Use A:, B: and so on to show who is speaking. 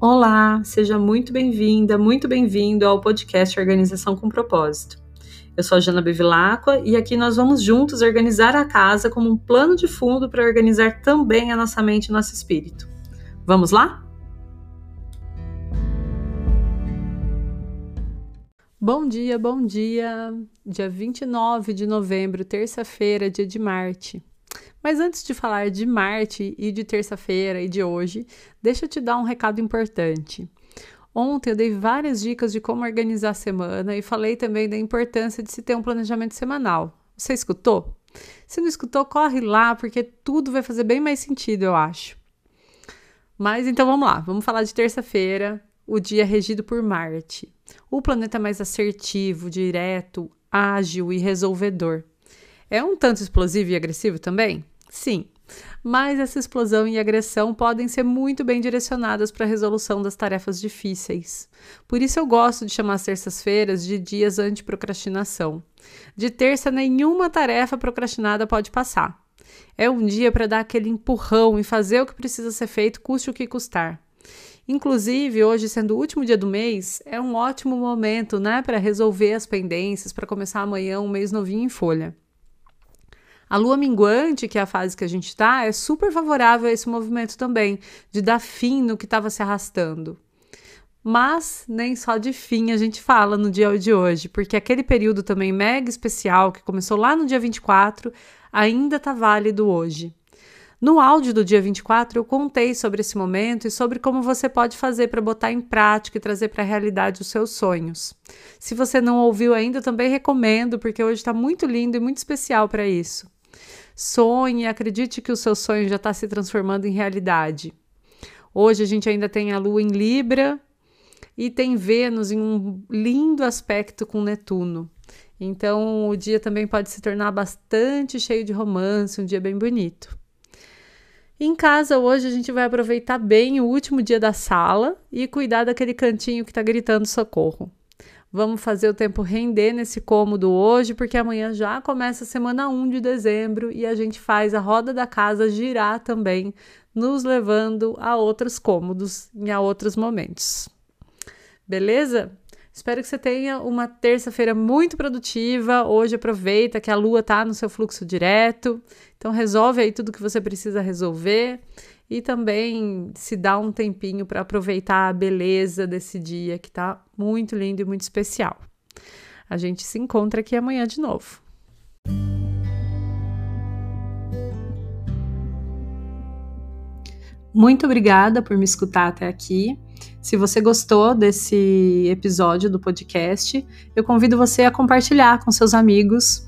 A: Olá, seja muito bem-vinda, muito bem-vindo ao podcast Organização com Propósito. Eu sou a Jana Bevilacqua e aqui nós vamos juntos organizar a casa como um plano de fundo para organizar também a nossa mente e nosso espírito. Vamos lá? Bom dia, bom dia! Dia 29 de novembro, terça-feira, dia de Marte. Mas antes de falar de Marte e de terça-feira e de hoje, deixa eu te dar um recado importante. Ontem eu dei várias dicas de como organizar a semana e falei também da importância de se ter um planejamento semanal. Você escutou? Se não escutou, corre lá, porque tudo vai fazer bem mais sentido, eu acho. Mas então vamos lá, vamos falar de terça-feira, o dia regido por Marte. O planeta mais assertivo, direto, ágil e resolvedor. É um tanto explosivo e agressivo também? Sim, mas essa explosão e agressão podem ser muito bem direcionadas para a resolução das tarefas difíceis. Por isso eu gosto de chamar as terças-feiras de dias anti-procrastinação. De terça, nenhuma tarefa procrastinada pode passar. É um dia para dar aquele empurrão e fazer o que precisa ser feito, custe o que custar. Inclusive, hoje sendo o último dia do mês, é um ótimo momento, né, para resolver as pendências, para começar amanhã um mês novinho em folha. A lua minguante, que é a fase que a gente está, é super favorável a esse movimento também, de dar fim no que estava se arrastando. Mas nem só de fim a gente fala no dia de hoje, porque aquele período também mega especial que começou lá no dia 24 ainda está válido hoje. No áudio do dia 24, eu contei sobre esse momento e sobre como você pode fazer para botar em prática e trazer para a realidade os seus sonhos. Se você não ouviu ainda, também recomendo, porque hoje está muito lindo e muito especial para isso. Sonhe, acredite que o seu sonho já está se transformando em realidade. Hoje a gente ainda tem a Lua em Libra e tem Vênus em um lindo aspecto com Netuno. Então o dia também pode se tornar bastante cheio de romance, um dia bem bonito. Em casa hoje a gente vai aproveitar bem o último dia da sala e cuidar daquele cantinho que está gritando socorro. Vamos fazer o tempo render nesse cômodo hoje, porque amanhã já começa a semana 1 de dezembro e a gente faz a roda da casa girar também, nos levando a outros cômodos em a outros momentos. Beleza? Espero que você tenha uma terça-feira muito produtiva. Hoje aproveita que a lua está no seu fluxo direto. Então resolve aí tudo que você precisa resolver e também se dá um tempinho para aproveitar a beleza desse dia que está muito lindo e muito especial. A gente se encontra aqui amanhã de novo. Muito obrigada por me escutar até aqui. Se você gostou desse episódio do podcast, eu convido você a compartilhar com seus amigos